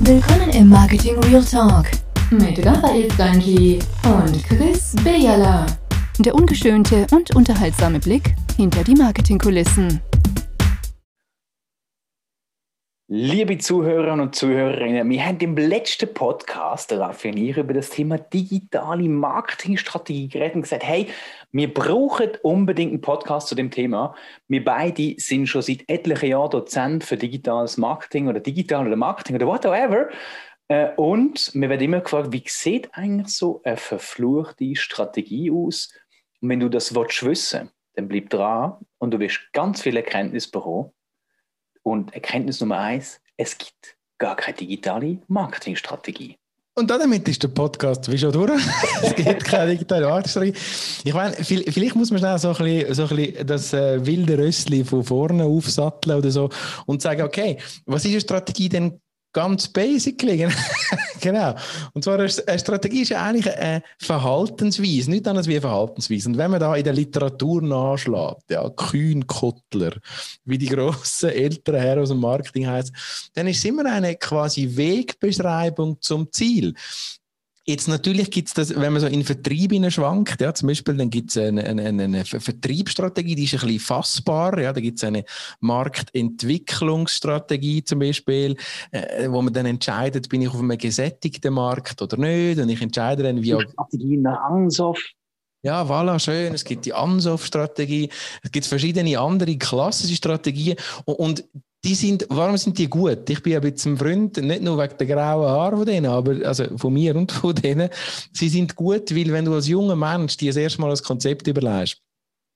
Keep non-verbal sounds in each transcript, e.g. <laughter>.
Willkommen im Marketing Real Talk mit Raphael Stanji und Chris Bejala. Der ungeschönte und unterhaltsame Blick hinter die Marketingkulissen. Liebe Zuhörerinnen und Zuhörerinnen, wir haben im letzten Podcast, Raffi und ich, über das Thema digitale Marketingstrategie geredet und gesagt, hey, wir brauchen unbedingt einen Podcast zu dem Thema. Wir beide sind schon seit etlichen Jahren Dozent für digitales Marketing oder digital oder Marketing oder whatever. Äh, und wir werden immer gefragt, wie sieht eigentlich so eine verfluchte Strategie aus? Und wenn du das willst dann bleib dran und du wirst ganz viele Erkenntnisse bekommen. Und Erkenntnis Nummer eins, es gibt gar keine digitale Marketingstrategie. Und damit ist der Podcast wie schon durch. <laughs> es gibt keine digitale Marketingstrategie. Ich meine, vielleicht muss man schnell so ein bisschen, so ein bisschen das äh, wilde Rössli von vorne aufsatteln oder so und sagen, okay, was ist eine Strategie denn ganz basically. <laughs> genau. Und zwar eine Strategie ist eigentlich eine Verhaltensweise, nicht anders wie eine Verhaltensweise. Und wenn man da in der Literatur nachschlägt, ja, Kühn-Kottler, wie die grossen älteren Herren aus dem Marketing heißt, dann ist es immer eine quasi Wegbeschreibung zum Ziel. Jetzt natürlich gibt es das, wenn man so in Vertrieb schwankt, ja, zum Beispiel, dann gibt es eine, eine, eine, Vertriebsstrategie, die ist ein bisschen fassbar, ja, da gibt es eine Marktentwicklungsstrategie zum Beispiel, äh, wo man dann entscheidet, bin ich auf einem gesättigten Markt oder nicht, und ich entscheide dann, wie... Strategie nach Ansoff. Ja, voilà, schön. Es gibt die Ansoff-Strategie. Es gibt verschiedene andere klassische Strategien. Und die sind, warum sind die gut? Ich bin ein bisschen Freund, nicht nur wegen der grauen Haare von denen, aber also von mir und von denen. Sie sind gut, weil wenn du als junger Mensch dir das erste Mal das Konzept überlegst,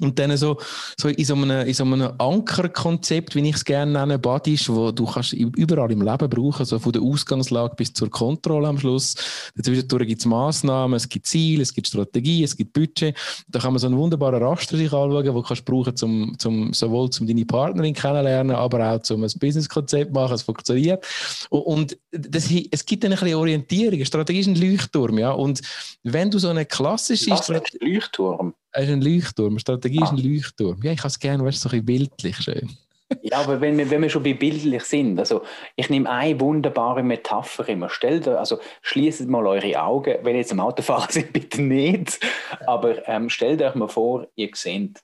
und dann so, so in so einem, in so einem Ankerkonzept, wie ich es gerne nenne, Badisch, wo du kannst überall im Leben brauchen, so von der Ausgangslage bis zur Kontrolle am Schluss. Dazwischen gibt es Massnahmen, es gibt Ziele, es gibt Strategie, es gibt Budget. Da kann man so einen wunderbaren Raster sich anschauen, du kannst brauchen, zum, zum, sowohl um deine Partnerin kennenlernen, aber auch um ein Businesskonzept machen, es funktioniert. Und, das, es gibt dann ein bisschen Orientierung. Strategie ist ein Leuchtturm, ja. Und wenn du so eine klassische Strategie... Leuchtturm? Es ist ein Leuchtturm. Strategie ist ein ah. Leuchtturm. Ja, ich habe es gerne, weißt du, so ein bildlich schön. ja, aber wenn wir, wenn wir schon bei bildlich sind, also ich nehme eine wunderbare Metapher immer. Stellt also schließt mal eure Augen, wenn ihr jetzt am Autofahren sind, <laughs> bitte nicht. Aber ähm, stellt euch mal vor, ihr seht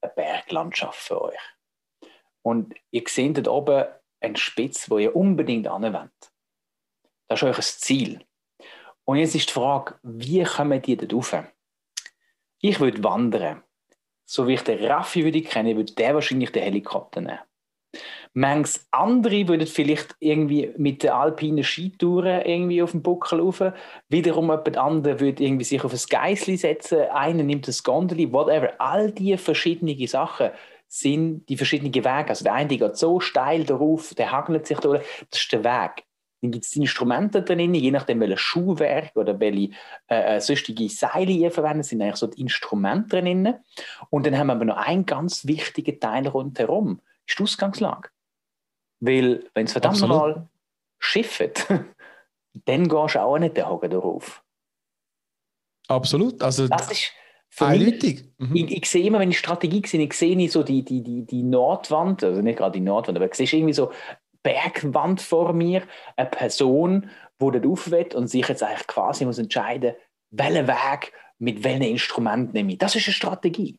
eine Berglandschaft für euch. Und ihr seht dort oben einen Spitz, wo ihr unbedingt anwendet. Das ist euer Ziel. Und jetzt ist die Frage, wie kommen die dort rauf? Ich würde wandern. So wie ich den Raffi würde kennen, würde der wahrscheinlich den Helikopter nehmen. Manches andere würden vielleicht irgendwie mit den alpinen Skitouren irgendwie auf den Buckel rauf. Wiederum jemand andere würde irgendwie sich auf ein Geissli setzen. Einer nimmt das Gondeli, whatever. All diese verschiedenen Sachen sind die verschiedenen Wege. Also der eine geht so steil darauf, der hagelt sich durch. Das ist der Weg. Dann gibt es Instrumente drin, je nachdem, welches Schuhwerk oder welche äh, äh, sonstige Seile ihr verwendet, sind eigentlich so die Instrumente drin. Und dann haben wir aber noch einen ganz wichtigen Teil rundherum, ist die Ausgangslage. Weil, wenn es verdammt Absolut. mal schifft, <laughs> dann gehst du auch nicht den Haken darauf. Absolut. Also, das ist für mich, mhm. ich, ich, sehe immer, wenn ich Strategie sehe, ich sehe so die, die, die, die Nordwand, also nicht gerade die Nordwand, aber ich sehe irgendwie so Bergwand vor mir, eine Person, die dort aufweht und sich jetzt eigentlich quasi muss entscheiden, welchen Weg mit welchem Instrument nehme ich. Das ist eine Strategie.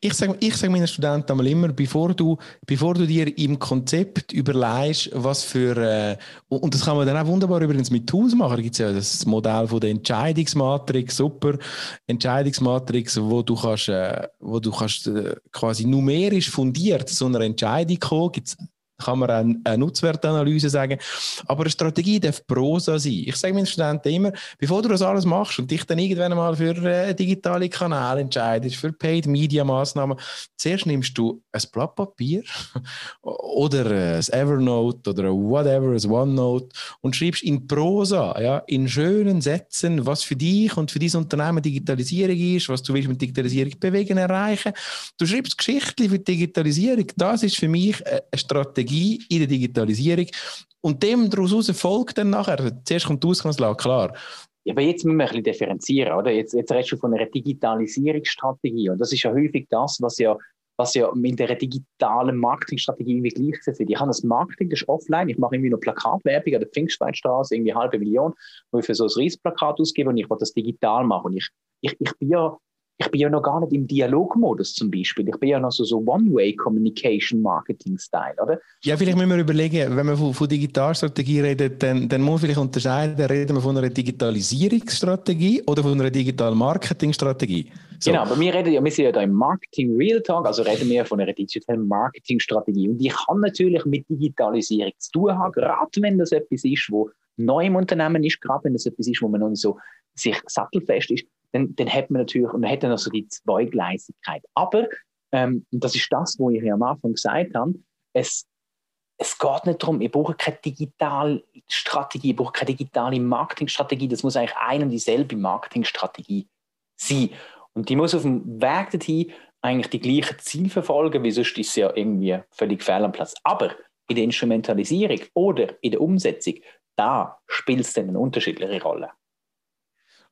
Ich sage ich sag meinen Studenten immer, bevor du, bevor du dir im Konzept überlegst, was für, äh, und das kann man dann auch wunderbar übrigens mit Tools machen, da gibt es ja das Modell von der Entscheidungsmatrix, super Entscheidungsmatrix, wo du kannst, äh, wo du kannst äh, quasi numerisch fundiert zu einer Entscheidung kommen, gibt's kann man eine, eine Nutzwertanalyse sagen. Aber eine Strategie darf Prosa sein. Ich sage meinen Studenten immer, bevor du das alles machst und dich dann irgendwann mal für äh, digitale Kanäle entscheidest, für Paid-Media-Maßnahmen, zuerst nimmst du ein Blatt Papier <laughs> oder ein Evernote oder whatever, ein OneNote und schreibst in Prosa, ja, in schönen Sätzen, was für dich und für dein Unternehmen Digitalisierung ist, was du willst mit Digitalisierung bewegen, erreichen. Du schreibst Geschichten für Digitalisierung. Das ist für mich eine Strategie Strategie in der Digitalisierung. Und dem daraus folgt dann nachher, zuerst kommt die Ausgangslage, klar. Ja, aber jetzt müssen wir ein bisschen differenzieren, oder? Jetzt, jetzt redest du von einer Digitalisierungsstrategie. Und das ist ja häufig das, was ja was ja mit der digitalen Marketingstrategie irgendwie gleichgesetzt wird. Ich habe das Marketing, das ist offline, ich mache irgendwie noch Plakatwerbung an der Pfingstweinstraße, irgendwie eine halbe Million, wo ich für so ein Riesplakat ausgebe und ich will das digital machen. Und ich, ich, ich bin ja ich bin ja noch gar nicht im Dialogmodus zum Beispiel. Ich bin ja noch so, so One-Way-Communication-Marketing-Style, oder? Ja, vielleicht müssen wir überlegen, wenn wir von, von Digitalstrategie reden, dann, dann muss man vielleicht unterscheiden, reden wir von einer Digitalisierungsstrategie oder von einer Digital-Marketing-Strategie. So. Genau, aber wir reden ja, wir sind ja da im Marketing Real Talk, also reden wir von einer digitalen Marketing-Strategie. Und die kann natürlich mit Digitalisierung zu tun haben, gerade wenn das etwas ist, wo neu im Unternehmen ist, gerade wenn das etwas ist, wo man noch nicht so sich sattelfest ist dann, dann hat man natürlich, und dann hat man also die Zweigleisigkeit. Aber, ähm, und das ist das, wo ich ja am Anfang gesagt habe, es, es geht nicht darum, ich brauche keine digitale Strategie, ich brauche keine digitale Marketingstrategie, das muss eigentlich ein und dieselbe Marketingstrategie sein. Und die muss auf dem Weg dorthin eigentlich die gleichen Ziele verfolgen, wie sonst ist es ja irgendwie völlig fehl am Platz. Aber in der Instrumentalisierung oder in der Umsetzung, da spielt es dann eine unterschiedliche Rolle.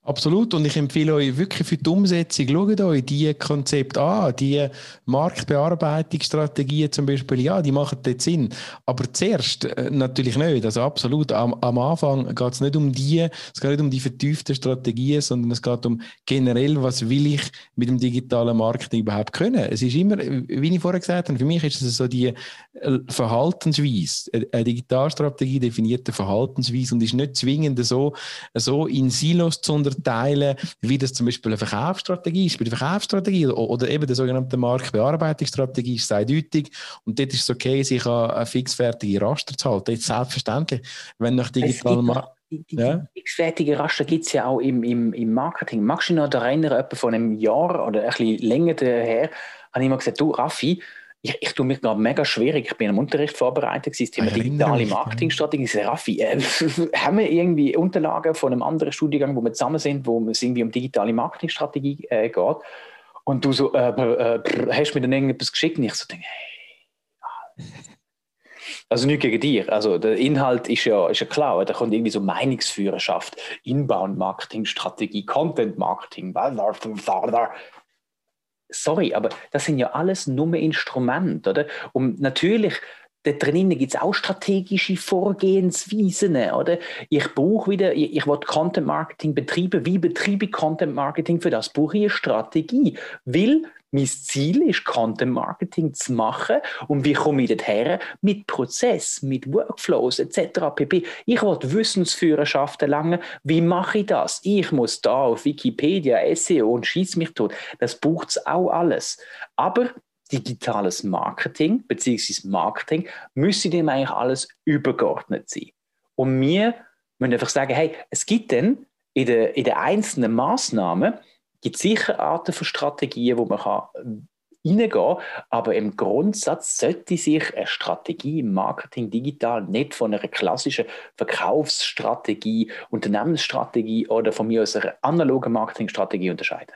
Absolut. Und ich empfehle euch wirklich für die Umsetzung, schaut euch die Konzepte an, die Marktbearbeitungsstrategien zum Beispiel, ja, die machen dort Sinn. Aber zuerst äh, natürlich nicht. Also absolut, am, am Anfang geht es nicht um die, es geht nicht um die vertieften Strategien, sondern es geht um generell, was will ich mit dem digitalen Marketing überhaupt können. Es ist immer, wie ich vorher gesagt habe, für mich ist es so die äh, Verhaltensweise. Eine Digitalstrategie definiert eine Verhaltensweise und ist nicht zwingend so, so in Silos zu unterteilen, wie das zum Beispiel eine Verkaufsstrategie ist. Bei der Verkaufsstrategie oder eben der sogenannten Marktbearbeitungsstrategie ist es eindeutig und dort ist es okay, sich an eine fixfertige Raster zu halten. Jetzt selbstverständlich, wenn nach digital die, die, ja. fixfertige Raster gibt es ja auch im, im, im Marketing. Magst du dich noch erinnern, etwa vor einem Jahr oder ein bisschen länger her, habe ich immer gesagt, du Raffi, ich, ich tue mich gerade mega schwierig. Ich bin am Unterricht vorbereitet, das Thema digitale Marketingstrategie. Ich Raffi, äh, <laughs> haben wir irgendwie Unterlagen von einem anderen Studiengang, wo wir zusammen sind, wo es irgendwie um digitale Marketingstrategie äh, geht? Und du so, äh, äh, hast mir dann irgendetwas geschickt? Und ich so denke, hey, also nicht gegen dich. Also der Inhalt ist ja, ist ja klar. Da kommt irgendwie so Meinungsführerschaft, Inbound-Marketing-Strategie, Content-Marketing, sorry, aber das sind ja alles nur Instrumente, oder? Und natürlich, da drinnen gibt es auch strategische Vorgehensweisen, oder? Ich brauche wieder, ich, ich will Content Marketing betreiben. Wie betreibe ich Content Marketing? Für das brauche ich eine Strategie. Weil mein Ziel ist, Content Marketing zu machen. Und wie komme ich dorthin? Mit Prozess, mit Workflows etc. pp. Ich will Wissensführerschaft erlangen. Wie mache ich das? Ich muss da auf Wikipedia, SEO und schieß mich tot. Das braucht es auch alles. Aber digitales Marketing bzw. Marketing müsste dem eigentlich alles übergeordnet sein. Und wir müssen einfach sagen, hey, es gibt dann in den, in den einzelnen Maßnahmen gibt sicher Arten von Strategien, wo man kann äh, reingehen kann, aber im Grundsatz sollte sich eine Strategie im Marketing digital nicht von einer klassischen Verkaufsstrategie, Unternehmensstrategie oder von mir aus einer analogen Marketingstrategie unterscheiden.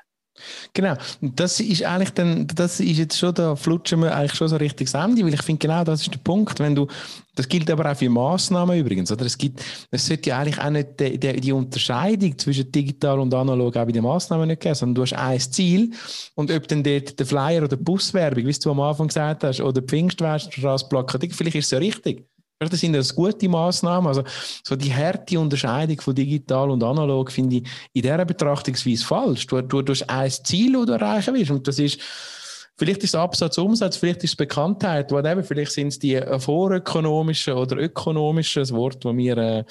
Genau, das ist eigentlich dann, das ist jetzt schon, da flutschen wir eigentlich schon so richtig Ende, weil ich finde genau das ist der Punkt, wenn du, das gilt aber auch für Massnahmen übrigens, oder? Es gibt, es sollte ja eigentlich auch nicht die, die, die Unterscheidung zwischen digital und analog auch bei den Massnahmen nicht geben, sondern du hast ein Ziel und ob dann dort der Flyer oder die Buswerbung, wie du am Anfang gesagt hast, oder die Pfingststraße Plakat, vielleicht ist es ja richtig. Das sind das gute Maßnahmen. Also, so die harte Unterscheidung von digital und analog finde ich in dieser Betrachtungsweise falsch. Du, du, du hast ein Ziel, das du erreichen willst. Und das ist, vielleicht ist es Absatz, Umsatz, vielleicht ist es Bekanntheit, whatever. Vielleicht sind es die vorökonomischen oder ökonomischen, das Wort, das wir äh,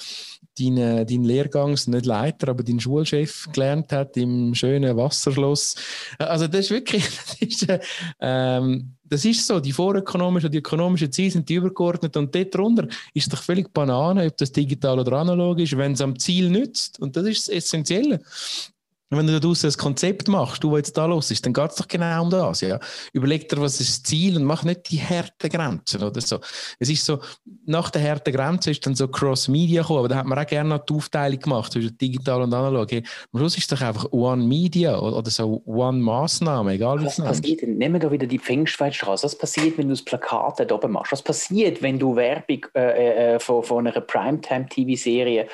dein, äh, dein Lehrgangs, nicht Leiter, aber dein Schulchef gelernt hat im schönen Wasserschloss. Also das ist wirklich, <laughs> das ist, äh, ähm, das ist so, die vorökonomischen und die ökonomischen Ziele sind die übergeordnet und dort drunter ist doch völlig Banane, ob das digital oder analog ist, wenn es am Ziel nützt. Und das ist das Essentielle wenn du daraus ein Konzept machst, du, was jetzt da los ist, dann geht es doch genau um das. Ja. Überleg dir, was ist das Ziel und mach nicht die harten Grenzen oder so. Es ist so, nach der harten Grenze ist dann so Cross-Media gekommen, aber da hat man auch gerne noch die Aufteilung gemacht zwischen digital und analog. Hey, am Schluss ist es doch einfach One Media oder so One Maßnahme, egal was passiert denn? Nehmen wir da wieder die Pfingstweitstraße. Was passiert, wenn du das Plakat da oben machst? Was passiert, wenn du Werbung äh, äh, von, von einer Primetime-TV-Serie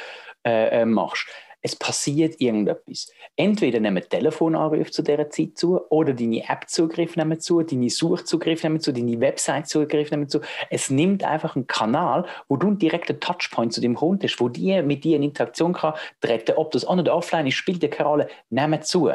äh, äh, machst? Es passiert irgendetwas. Entweder nehmen Telefonanrufe zu dieser Zeit zu oder deine App-Zugriff nehmen zu, deine Suchzugriff nehmen zu, deine Website-Zugriff nehmen zu. Es nimmt einfach einen Kanal, wo du einen direkten Touchpoint zu dem Kunden hast, wo die mit dir in Interaktion kann treten, ob das on oder offline ist, spielt keine Rolle, nehmen zu.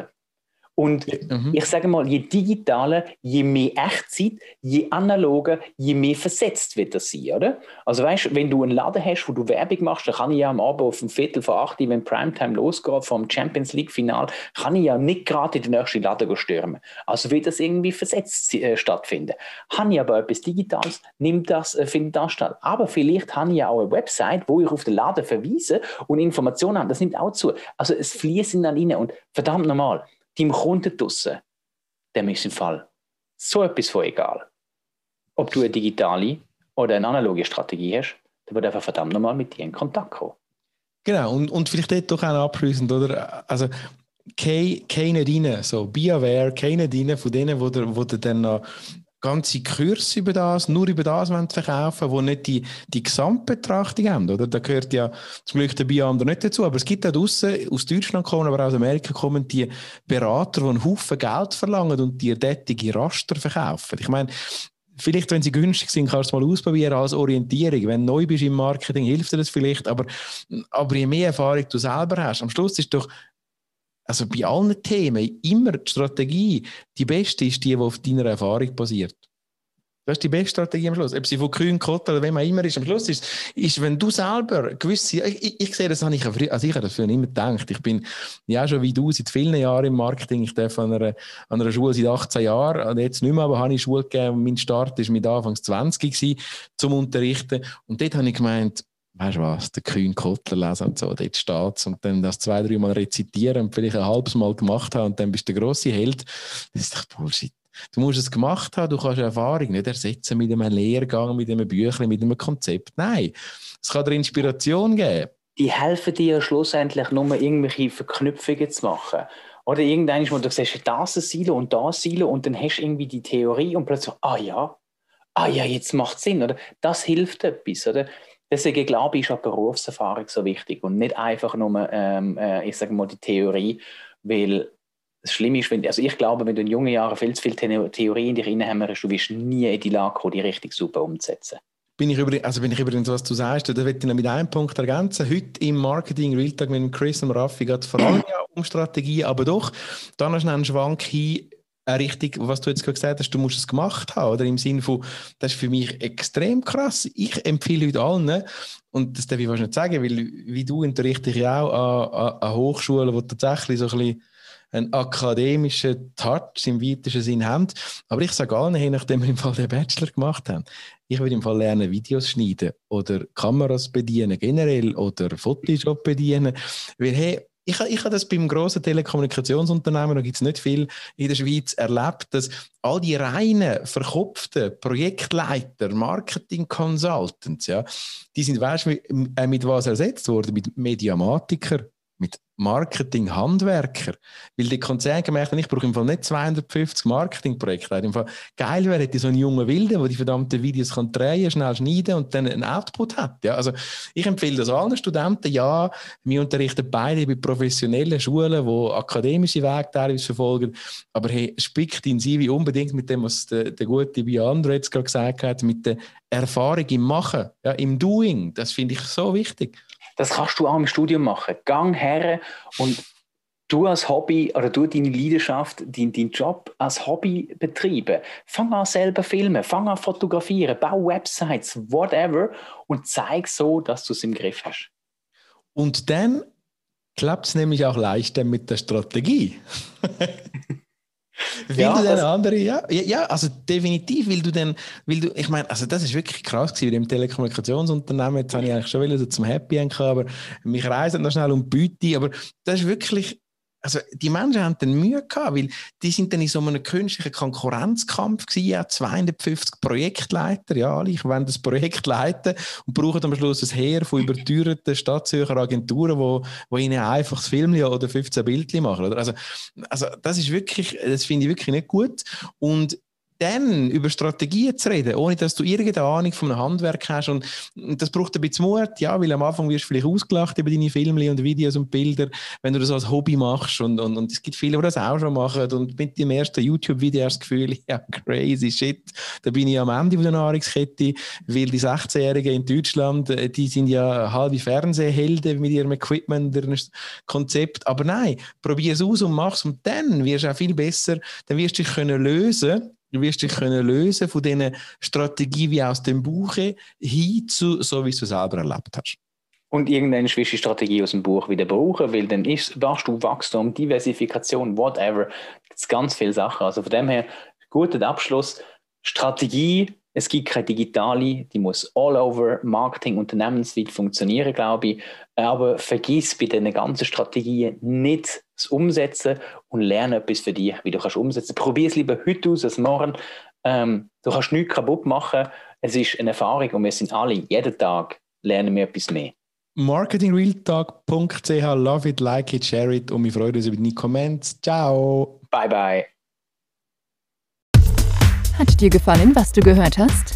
Und mhm. ich sage mal, je digitaler, je mehr Echtzeit, je analoger, je mehr versetzt wird das sein, oder? Also weißt, wenn du einen Laden hast, wo du Werbung machst, dann kann ich ja am Abend auf dem Viertel vor acht, wenn Primetime losgeht vom Champions League Final, kann ich ja nicht gerade in den nächsten Laden stürmen. Also wird das irgendwie versetzt äh, stattfinden. Habe ich aber etwas Digitales, nimmt das, äh, findet das statt. Aber vielleicht habe ich ja auch eine Website, wo ich auf den Laden verweise und Informationen habe. Das nimmt auch zu. Also es fließen dann rein und verdammt normal deinem Kunden draussen, dem ist im Fall so etwas von egal. Ob du eine digitale oder eine analoge Strategie hast, der wird einfach verdammt nochmal mit dir in Kontakt kommen. Genau, und, und vielleicht dort doch auch abschließend, oder? Also, keine rein, so, be aware, keine rein von denen, wo der dann noch ganze Kurs über das, nur über das verkaufen wo nicht die, die Gesamtbetrachtung haben. Oder? Da gehört ja zum Glück der Beyond nicht dazu. Aber es gibt da draussen, aus Deutschland kommen, aber aus Amerika kommen die Berater, die einen Haufen Geld verlangen und die derartige Raster verkaufen. Ich meine, vielleicht, wenn sie günstig sind, kannst du es mal ausprobieren als Orientierung. Wenn du neu bist im Marketing, hilft dir das vielleicht. Aber, aber je mehr Erfahrung du selber hast, am Schluss ist doch also bei allen Themen immer die Strategie, die beste ist die, die auf deiner Erfahrung basiert. Das ist die beste Strategie am Schluss. Ob sie von Kühn, Kotter oder wem auch immer ist. Am Schluss ist, ist wenn du selber gewisse, ich, ich, ich sehe das, habe ich, also ich habe das früher immer gedacht. Ich bin ja schon wie du seit vielen Jahren im Marketing. Ich darf an einer, an einer Schule seit 18 Jahren, und jetzt nicht mehr, aber habe ich Schule gegeben. Mein Start war mit Anfangs 20 gewesen, zum Unterrichten. Und dort habe ich gemeint, weißt du was, der Kühn Kottler lesen und so, dort steht und dann das zwei, drei Mal rezitieren und vielleicht ein halbes Mal gemacht haben und dann bist du der grosse Held. Das ist doch Bullshit. Du musst es gemacht haben, du kannst Erfahrung nicht ersetzen mit einem Lehrgang, mit einem Büchlein, mit einem Konzept. Nein, es kann dir Inspiration geben. Die helfen dir schlussendlich nur irgendwelche Verknüpfungen zu machen. Oder irgendein, wo du siehst, das ein Silo und das Silo und dann hast du irgendwie die Theorie und plötzlich, ah ja, ah ja, jetzt macht es Sinn, oder? Das hilft etwas, oder? Deswegen glaube ich, ist auch Berufserfahrung so wichtig und nicht einfach nur, ähm, äh, ich sage mal, die Theorie, weil das Schlimme ist, wenn, also ich glaube, wenn du in jungen Jahren viel zu viel Theorie in dich reinhämmerst, du wirst nie in die Lage kommen, die richtig super umzusetzen. Bin ich, übrigens, also bin ich übrigens, was du sagst, da will ich noch mit einem Punkt ergänzen. Heute im Marketing Realtag mit Chris und Raffi geht vor allem <clears throat> ja um Strategie, aber doch, dann noch einen Schwank hin richtig, was du jetzt gerade gesagt hast, du musst es gemacht haben, oder? Im Sinne von, das ist für mich extrem krass. Ich empfehle heute allen, und das darf ich wahrscheinlich nicht sagen, weil wie du unterrichte ich auch an, an, an Hochschulen, die tatsächlich so ein bisschen einen akademischen Touch im weitesten Sinn haben. Aber ich sage allen, hey, nachdem wir im Fall den Bachelor gemacht haben, ich würde im Fall lernen, Videos schneiden oder Kameras bedienen generell oder Photoshop bedienen. Weil, hey, ich, ich habe das beim grossen Telekommunikationsunternehmen, da gibt es nicht viel in der Schweiz, erlebt, dass all die reinen, verkopften Projektleiter, Marketing-Consultants, ja, die sind, weißt du, mit, äh, mit was ersetzt worden? Mit Mediamatiker, Marketing-Handwerker. Weil die Konzerne gemerkt haben, ich brauche im Fall nicht 250 Marketingprojekte. Geil wäre, hätte so einen jungen Wilde, der die verdammten Videos kann drehen, schnell schneiden und dann einen Output hat. Ja, also ich empfehle das allen Studenten. Ja, wir unterrichten beide bei professionellen Schulen, die akademische Wege teilweise verfolgen. Aber hey, spickt in sie wie unbedingt mit dem, was der, der gute Biandro jetzt gerade gesagt hat, mit der Erfahrung im Machen, ja, im Doing. Das finde ich so wichtig. Das kannst du auch im Studium machen. Gang her und du als Hobby oder du deine Leidenschaft, deinen dein Job als Hobby betreiben. Fang an selber filmen, fang an fotografieren, bau Websites, whatever und zeig so, dass du es im Griff hast. Und dann klappt es nämlich auch leichter mit der Strategie. <laughs> Weil ja, du dann andere, ja, ja, also definitiv, weil du dann, weil du, ich meine, also das ist wirklich krass gewesen, dem Telekommunikationsunternehmen, jetzt habe ich eigentlich schon wieder so zum Happy End aber mich reisen noch schnell um Büte, aber das ist wirklich, also die Menschen haben dann Mühe gehabt, weil die sind dann in so einem künstlichen Konkurrenzkampf gewesen, ja, 250 Projektleiter, ja, ich will das Projekt leiten und brauchen am Schluss ein Heer von überteuerten Stadtzürcher Agenturen, wo, wo ihnen einfach das Film oder 15 Bildchen machen, oder? Also, also das ist wirklich, das finde ich wirklich nicht gut und dann über Strategien zu reden, ohne dass du irgendeine Ahnung von einem Handwerk hast. Und das braucht ein bisschen Mut, ja, weil am Anfang wirst du vielleicht ausgelacht über deine Filme und Videos und Bilder, wenn du das als Hobby machst. Und, und, und es gibt viele, die das auch schon machen. Und mit dem ersten YouTube-Video hast du das Gefühl, <laughs> ja, crazy shit, da bin ich am Ende der Nahrungskette, weil die 16-Jährigen in Deutschland, äh, die sind ja halbe Fernsehhelden mit ihrem Equipment, ihrem Konzept. Aber nein, probier es aus und mach es und dann wirst du auch viel besser, dann wirst du dich können lösen Du wirst dich können lösen von diesen Strategien wie aus dem Buch hin zu so, wie du es selber erlebt hast. Und du die Strategie aus dem Buch wieder brauchen, weil dann ist, du Wachstum, Diversifikation, whatever. Sind ganz viele Sachen. Also von dem her, guter Abschluss. Strategie es gibt keine digitale, die muss all over Marketing, unternehmensweit funktionieren, glaube ich. Aber vergiss bei diesen ganzen Strategien nicht das Umsetzen und lerne etwas für dich, wie du kannst umsetzen. Probier es lieber heute aus als morgen. Ähm, du kannst nichts kaputt machen. Es ist eine Erfahrung und wir sind alle, jeden Tag lernen wir etwas mehr. marketingrealtalk.ch Love it, like it, share it und wir freuen uns über deine Comments. Ciao. Bye, bye. Hat dir gefallen, was du gehört hast?